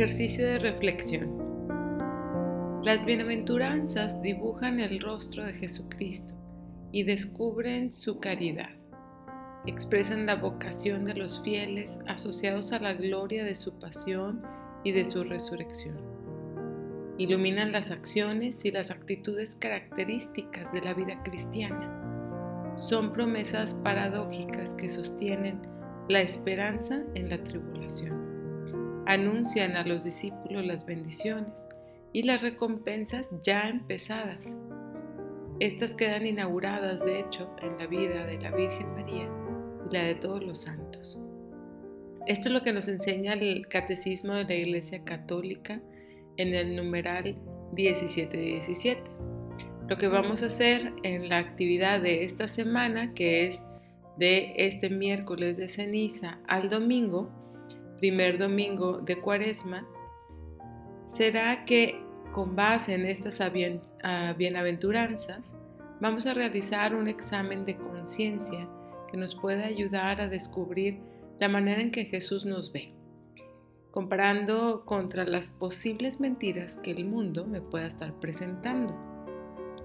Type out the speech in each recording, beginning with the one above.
Ejercicio de reflexión. Las bienaventuranzas dibujan el rostro de Jesucristo y descubren su caridad. Expresan la vocación de los fieles asociados a la gloria de su pasión y de su resurrección. Iluminan las acciones y las actitudes características de la vida cristiana. Son promesas paradójicas que sostienen la esperanza en la tribulación anuncian a los discípulos las bendiciones y las recompensas ya empezadas. Estas quedan inauguradas, de hecho, en la vida de la Virgen María y la de todos los santos. Esto es lo que nos enseña el Catecismo de la Iglesia Católica en el numeral 1717. Lo que vamos a hacer en la actividad de esta semana, que es de este miércoles de ceniza al domingo, primer domingo de Cuaresma, será que con base en estas ah, bienaventuranzas vamos a realizar un examen de conciencia que nos puede ayudar a descubrir la manera en que Jesús nos ve, comparando contra las posibles mentiras que el mundo me pueda estar presentando.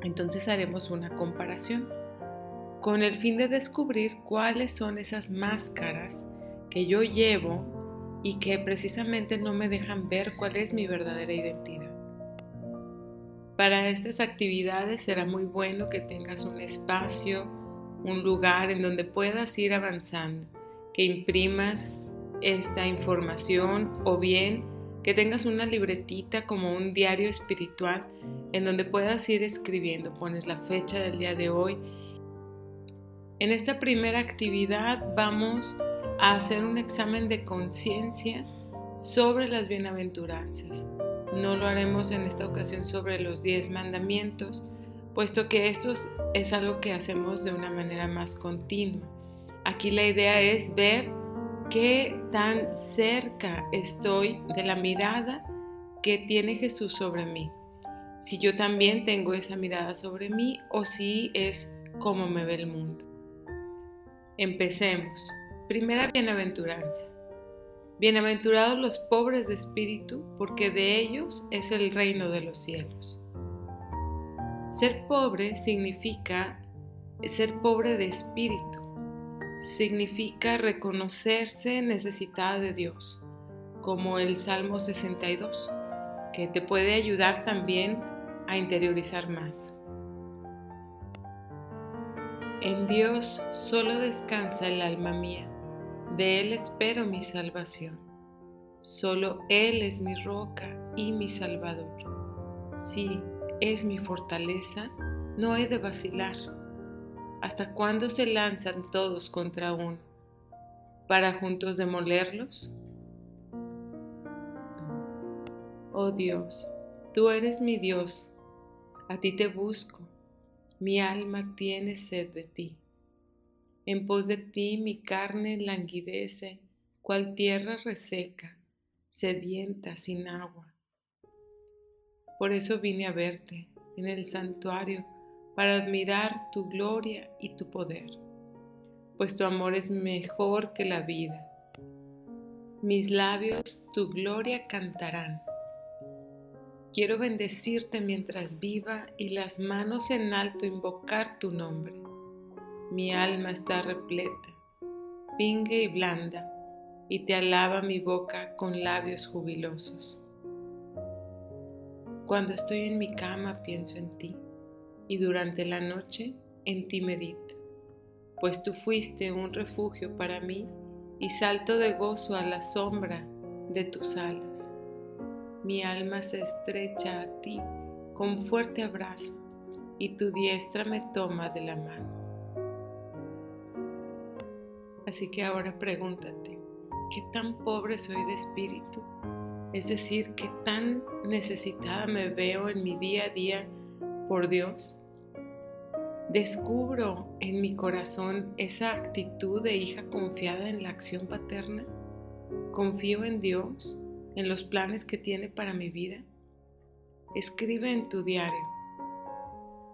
Entonces haremos una comparación con el fin de descubrir cuáles son esas máscaras que yo llevo y que precisamente no me dejan ver cuál es mi verdadera identidad. Para estas actividades será muy bueno que tengas un espacio, un lugar en donde puedas ir avanzando, que imprimas esta información o bien que tengas una libretita como un diario espiritual en donde puedas ir escribiendo, pones la fecha del día de hoy. En esta primera actividad vamos a hacer un examen de conciencia sobre las bienaventuranzas. No lo haremos en esta ocasión sobre los diez mandamientos, puesto que esto es algo que hacemos de una manera más continua. Aquí la idea es ver qué tan cerca estoy de la mirada que tiene Jesús sobre mí. Si yo también tengo esa mirada sobre mí o si es como me ve el mundo. Empecemos. Primera bienaventuranza. Bienaventurados los pobres de espíritu, porque de ellos es el reino de los cielos. Ser pobre significa ser pobre de espíritu. Significa reconocerse necesitada de Dios, como el Salmo 62, que te puede ayudar también a interiorizar más. En Dios solo descansa el alma mía de Él espero mi salvación. Solo Él es mi roca y mi salvador. Sí, es mi fortaleza, no he de vacilar. ¿Hasta cuándo se lanzan todos contra uno? ¿Para juntos demolerlos? Oh Dios, tú eres mi Dios, a ti te busco, mi alma tiene sed de ti. En pos de ti mi carne languidece, cual tierra reseca, sedienta sin agua. Por eso vine a verte en el santuario para admirar tu gloria y tu poder, pues tu amor es mejor que la vida. Mis labios tu gloria cantarán. Quiero bendecirte mientras viva y las manos en alto invocar tu nombre mi alma está repleta, pingue y blanda, y te alaba mi boca con labios jubilosos. Cuando estoy en mi cama pienso en ti, y durante la noche en ti medito, pues tú fuiste un refugio para mí y salto de gozo a la sombra de tus alas. Mi alma se estrecha a ti con fuerte abrazo y tu diestra me toma de la mano. Así que ahora pregúntate, ¿qué tan pobre soy de espíritu? Es decir, ¿qué tan necesitada me veo en mi día a día por Dios? ¿Descubro en mi corazón esa actitud de hija confiada en la acción paterna? ¿Confío en Dios, en los planes que tiene para mi vida? Escribe en tu diario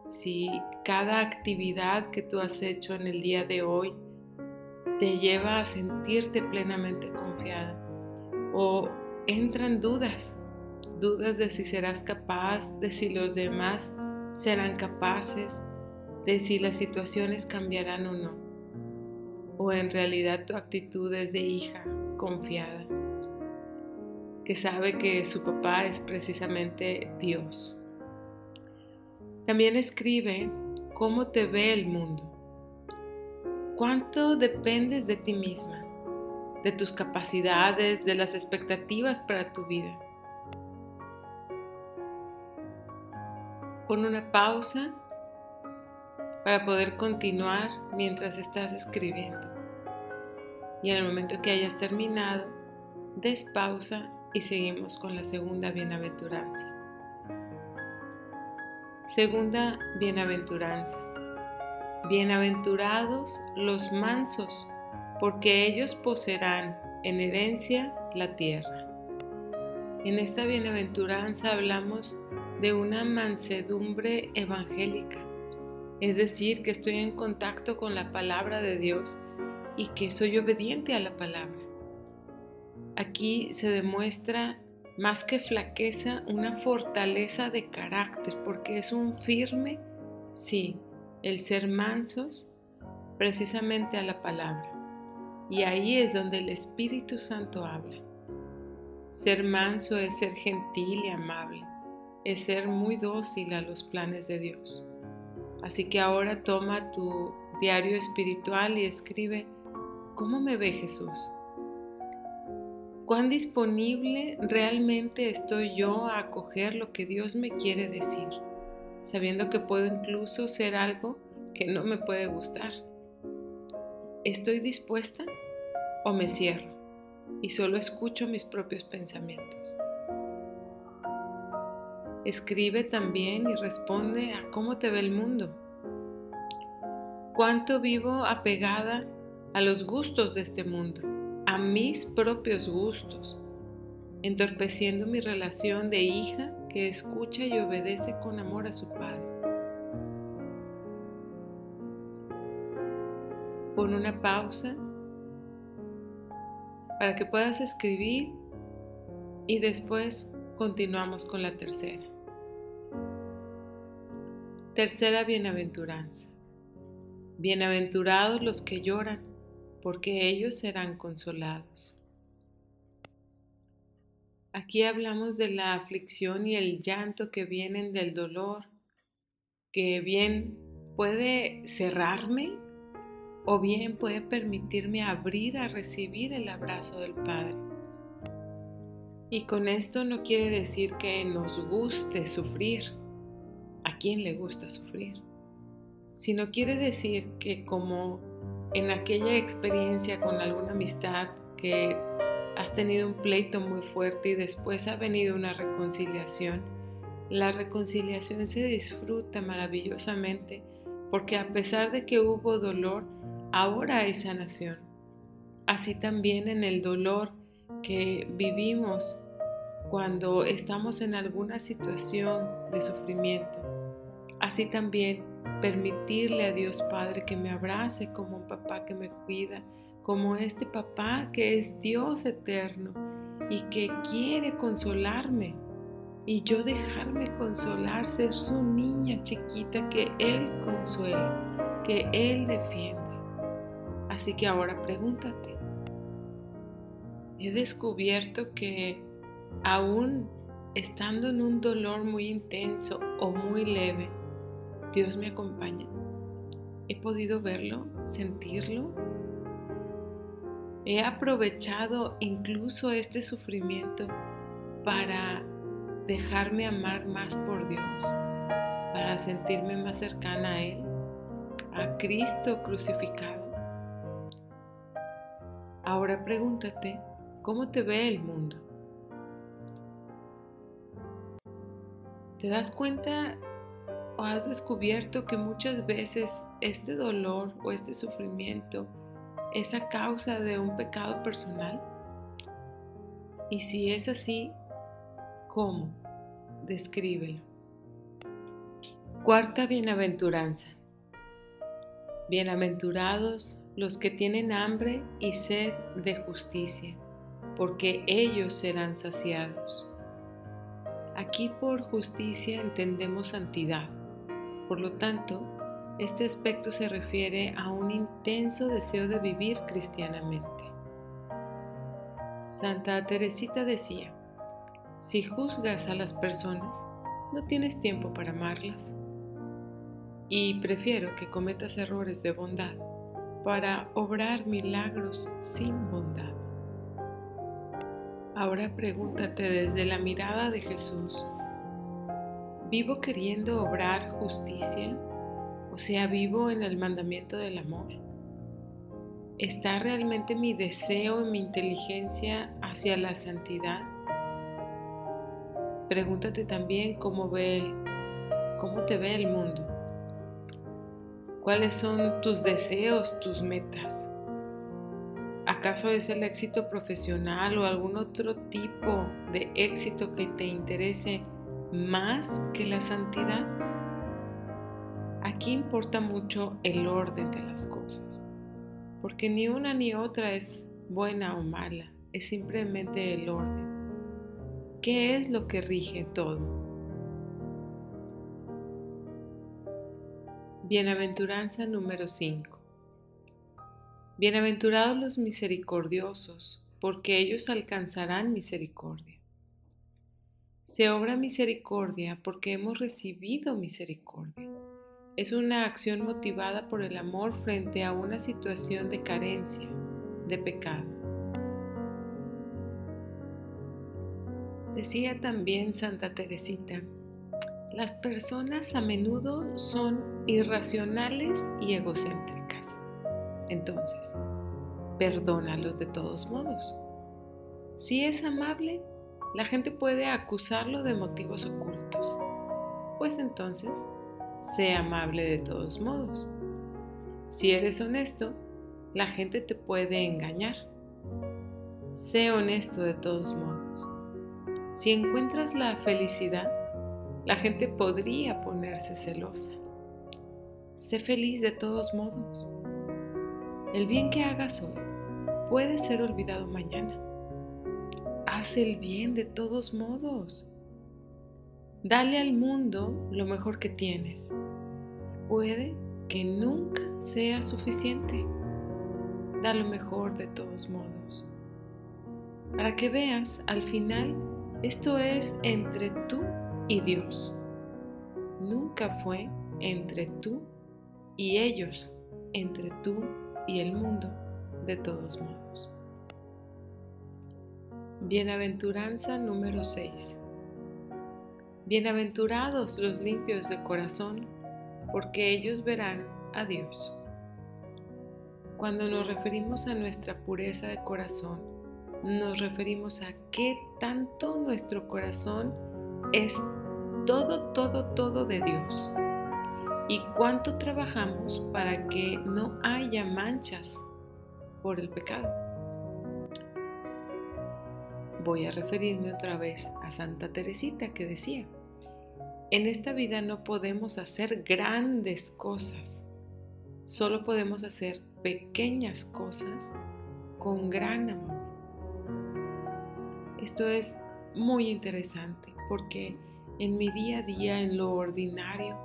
si cada actividad que tú has hecho en el día de hoy te lleva a sentirte plenamente confiada. O entran dudas, dudas de si serás capaz, de si los demás serán capaces, de si las situaciones cambiarán o no, o en realidad tu actitud es de hija confiada, que sabe que su papá es precisamente Dios. También escribe cómo te ve el mundo, cuánto dependes de ti misma, de tus capacidades, de las expectativas para tu vida. Pon una pausa para poder continuar mientras estás escribiendo. Y en el momento que hayas terminado, des pausa y seguimos con la segunda bienaventuranza. Segunda bienaventuranza. Bienaventurados los mansos, porque ellos poseerán en herencia la tierra. En esta bienaventuranza hablamos de una mansedumbre evangélica es decir, que estoy en contacto con la palabra de Dios y que soy obediente a la palabra. Aquí se demuestra más que flaqueza, una fortaleza de carácter, porque es un firme, sí, el ser mansos precisamente a la palabra. Y ahí es donde el Espíritu Santo habla. Ser manso es ser gentil y amable, es ser muy dócil a los planes de Dios. Así que ahora toma tu diario espiritual y escribe, ¿cómo me ve Jesús? ¿Cuán disponible realmente estoy yo a acoger lo que Dios me quiere decir, sabiendo que puedo incluso ser algo que no me puede gustar? ¿Estoy dispuesta o me cierro y solo escucho mis propios pensamientos? Escribe también y responde a cómo te ve el mundo. ¿Cuánto vivo apegada a los gustos de este mundo, a mis propios gustos, entorpeciendo mi relación de hija que escucha y obedece con amor a su padre? Pon una pausa para que puedas escribir y después continuamos con la tercera. Tercera bienaventuranza. Bienaventurados los que lloran, porque ellos serán consolados. Aquí hablamos de la aflicción y el llanto que vienen del dolor, que bien puede cerrarme o bien puede permitirme abrir a recibir el abrazo del Padre. Y con esto no quiere decir que nos guste sufrir, a quién le gusta sufrir, sino quiere decir que como en aquella experiencia con alguna amistad que has tenido un pleito muy fuerte y después ha venido una reconciliación, la reconciliación se disfruta maravillosamente porque a pesar de que hubo dolor, ahora hay sanación. Así también en el dolor que vivimos cuando estamos en alguna situación de sufrimiento. Así también permitirle a Dios Padre que me abrace como un papá que me cuida, como este papá que es Dios eterno y que quiere consolarme. Y yo dejarme consolar, ser su niña chiquita que Él consuela, que Él defiende. Así que ahora pregúntate, he descubierto que aún estando en un dolor muy intenso o muy leve, Dios me acompaña. He podido verlo, sentirlo. He aprovechado incluso este sufrimiento para dejarme amar más por Dios, para sentirme más cercana a Él, a Cristo crucificado. Ahora pregúntate, ¿cómo te ve el mundo? ¿Te das cuenta o has descubierto que muchas veces este dolor o este sufrimiento es a causa de un pecado personal? Y si es así, ¿cómo? Descríbelo. Cuarta bienaventuranza. Bienaventurados los que tienen hambre y sed de justicia, porque ellos serán saciados. Aquí por justicia entendemos santidad. Por lo tanto, este aspecto se refiere a un intenso deseo de vivir cristianamente. Santa Teresita decía, si juzgas a las personas, no tienes tiempo para amarlas. Y prefiero que cometas errores de bondad para obrar milagros sin bondad. Ahora pregúntate desde la mirada de Jesús, ¿vivo queriendo obrar justicia? Sea, ¿vivo en el mandamiento del amor? ¿Está realmente mi deseo y mi inteligencia hacia la santidad? Pregúntate también cómo ve, cómo te ve el mundo. ¿Cuáles son tus deseos, tus metas? ¿Acaso es el éxito profesional o algún otro tipo de éxito que te interese más que la santidad? Aquí importa mucho el orden de las cosas, porque ni una ni otra es buena o mala, es simplemente el orden. ¿Qué es lo que rige todo? Bienaventuranza número 5. Bienaventurados los misericordiosos, porque ellos alcanzarán misericordia. Se obra misericordia porque hemos recibido misericordia. Es una acción motivada por el amor frente a una situación de carencia, de pecado. Decía también Santa Teresita, las personas a menudo son irracionales y egocéntricas. Entonces, perdónalos de todos modos. Si es amable, la gente puede acusarlo de motivos ocultos. Pues entonces, sé amable de todos modos. Si eres honesto, la gente te puede engañar. Sé honesto de todos modos. Si encuentras la felicidad, la gente podría ponerse celosa. Sé feliz de todos modos. El bien que hagas hoy puede ser olvidado mañana. Haz el bien de todos modos. Dale al mundo lo mejor que tienes. Puede que nunca sea suficiente. Da lo mejor de todos modos. Para que veas al final esto es entre tú y Dios. Nunca fue entre tú y ellos, entre tú y el mundo, de todos modos. Bienaventuranza número 6. Bienaventurados los limpios de corazón, porque ellos verán a Dios. Cuando nos referimos a nuestra pureza de corazón, nos referimos a qué tanto nuestro corazón es todo, todo, todo de Dios y cuánto trabajamos para que no haya manchas por el pecado. Voy a referirme otra vez a Santa Teresita que decía, en esta vida no podemos hacer grandes cosas, solo podemos hacer pequeñas cosas con gran amor. Esto es muy interesante porque en mi día a día, en lo ordinario,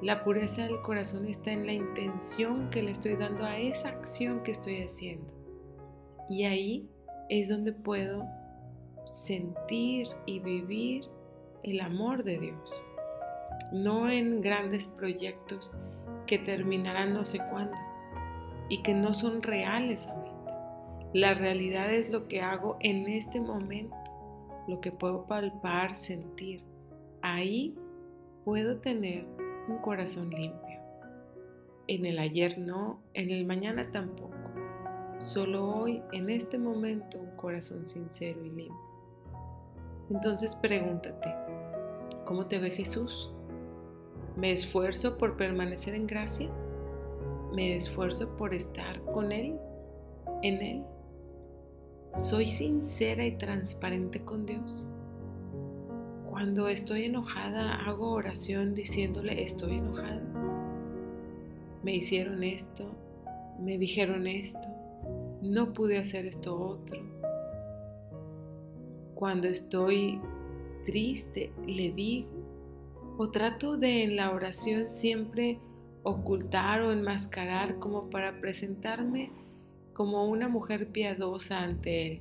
la pureza del corazón está en la intención que le estoy dando a esa acción que estoy haciendo. Y ahí es donde puedo sentir y vivir el amor de Dios. No en grandes proyectos que terminarán no sé cuándo y que no son reales ahorita. La realidad es lo que hago en este momento, lo que puedo palpar, sentir. Ahí puedo tener un corazón limpio. En el ayer no, en el mañana tampoco. Solo hoy, en este momento, un corazón sincero y limpio. Entonces pregúntate, ¿cómo te ve Jesús? ¿Me esfuerzo por permanecer en gracia? ¿Me esfuerzo por estar con Él? ¿En Él? ¿Soy sincera y transparente con Dios? Cuando estoy enojada, hago oración diciéndole, estoy enojada. Me hicieron esto, me dijeron esto, no pude hacer esto otro. Cuando estoy triste, le digo. O trato de en la oración siempre ocultar o enmascarar como para presentarme como una mujer piadosa ante Él.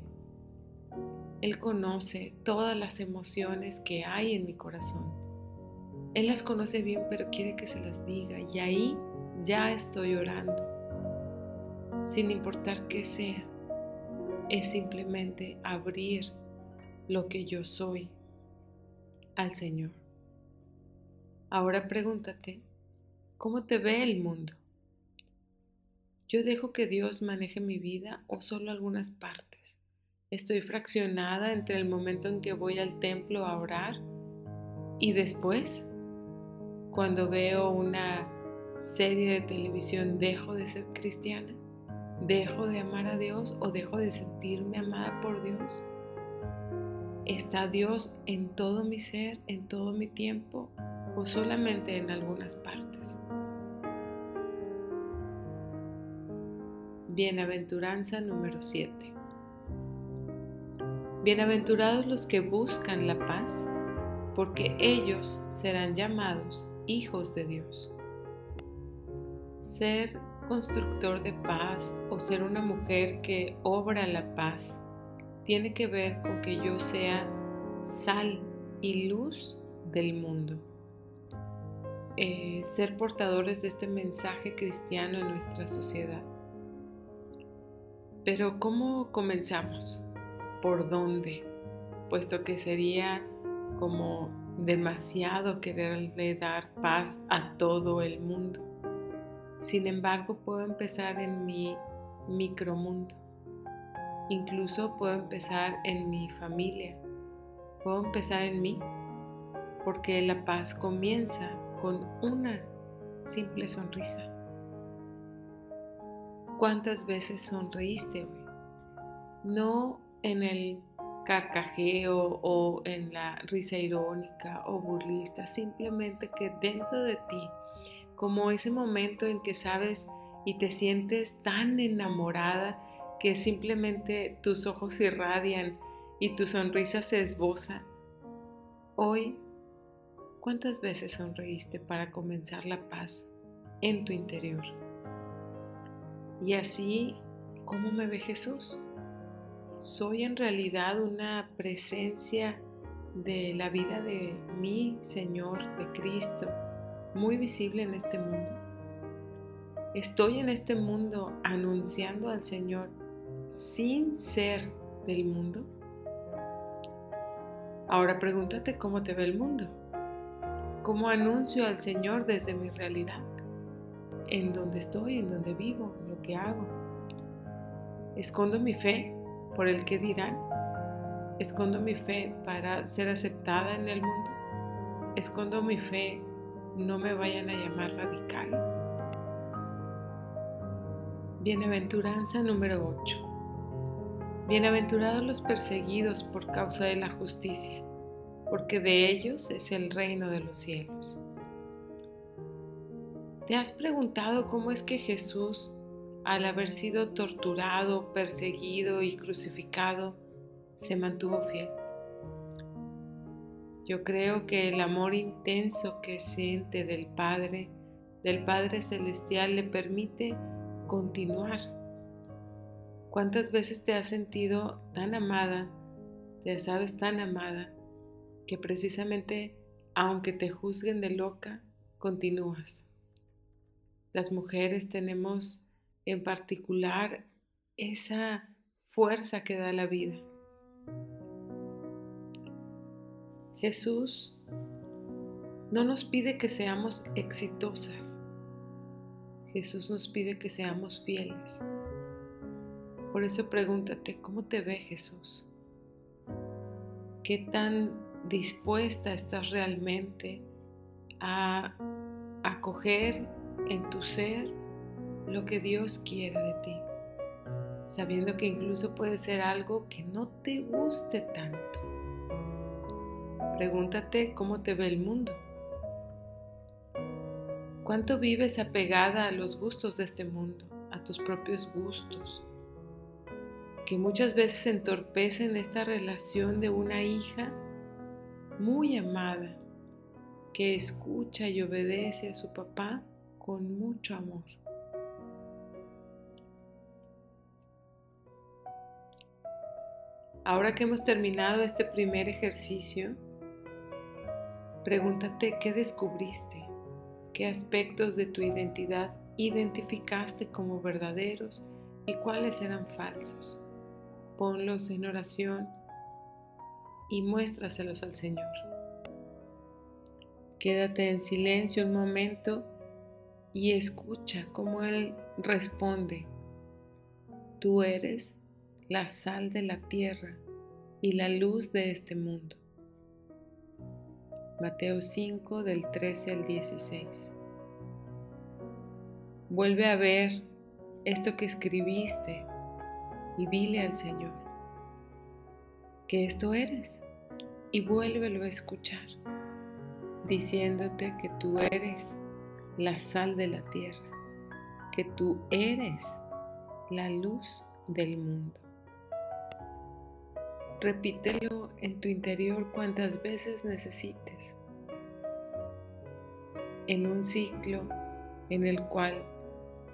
Él conoce todas las emociones que hay en mi corazón. Él las conoce bien, pero quiere que se las diga y ahí ya estoy orando. Sin importar qué sea, es simplemente abrir lo que yo soy al Señor. Ahora pregúntate, ¿cómo te ve el mundo? ¿Yo dejo que Dios maneje mi vida o solo algunas partes? Estoy fraccionada entre el momento en que voy al templo a orar y después, cuando veo una serie de televisión, dejo de ser cristiana, dejo de amar a Dios o dejo de sentirme amada por Dios. ¿Está Dios en todo mi ser, en todo mi tiempo o solamente en algunas partes? Bienaventuranza número 7. Bienaventurados los que buscan la paz, porque ellos serán llamados hijos de Dios. Ser constructor de paz o ser una mujer que obra la paz tiene que ver con que yo sea sal y luz del mundo. Eh, ser portadores de este mensaje cristiano en nuestra sociedad. Pero ¿cómo comenzamos? por dónde, puesto que sería como demasiado quererle dar paz a todo el mundo. Sin embargo, puedo empezar en mi micromundo. Incluso puedo empezar en mi familia. Puedo empezar en mí, porque la paz comienza con una simple sonrisa. ¿Cuántas veces sonreíste hoy? No en el carcajeo o en la risa irónica o burlista, simplemente que dentro de ti, como ese momento en que sabes y te sientes tan enamorada que simplemente tus ojos irradian y tu sonrisa se esboza. Hoy, ¿cuántas veces sonreíste para comenzar la paz en tu interior? Y así, ¿cómo me ve Jesús? soy en realidad una presencia de la vida de mi Señor, de Cristo, muy visible en este mundo. Estoy en este mundo anunciando al Señor sin ser del mundo. Ahora pregúntate cómo te ve el mundo. ¿Cómo anuncio al Señor desde mi realidad? En donde estoy, en donde vivo, lo que hago. ¿Escondo mi fe por el que dirán? ¿Escondo mi fe para ser aceptada en el mundo? ¿Escondo mi fe? No me vayan a llamar radical. Bienaventuranza número 8. Bienaventurados los perseguidos por causa de la justicia, porque de ellos es el reino de los cielos. ¿Te has preguntado cómo es que Jesús al haber sido torturado, perseguido y crucificado, se mantuvo fiel. Yo creo que el amor intenso que siente del Padre, del Padre Celestial, le permite continuar. ¿Cuántas veces te has sentido tan amada, te sabes tan amada, que precisamente, aunque te juzguen de loca, continúas? Las mujeres tenemos en particular esa fuerza que da la vida. Jesús no nos pide que seamos exitosas. Jesús nos pide que seamos fieles. Por eso pregúntate, ¿cómo te ve Jesús? ¿Qué tan dispuesta estás realmente a acoger en tu ser lo que Dios quiere de ti, sabiendo que incluso puede ser algo que no te guste tanto. Pregúntate cómo te ve el mundo. ¿Cuánto vives apegada a los gustos de este mundo, a tus propios gustos? que muchas veces entorpecen esta relación de una hija muy amada que escucha y obedece a su papá con mucho amor. Ahora que hemos terminado este primer ejercicio, pregúntate qué descubriste, qué aspectos de tu identidad identificaste como verdaderos y cuáles eran falsos. Ponlos en oración y muéstraselos al Señor. Quédate en silencio un momento y escucha cómo Él responde. Tú eres la sal de la tierra y la luz de este mundo. Mateo 5 del 13 al 16. Vuelve a ver esto que escribiste y dile al Señor que esto eres y vuélvelo a escuchar, diciéndote que tú eres la sal de la tierra, que tú eres la luz del mundo. Repítelo en tu interior cuantas veces necesites, en un ciclo en el cual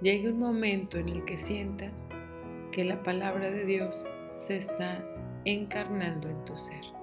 llegue un momento en el que sientas que la palabra de Dios se está encarnando en tu ser.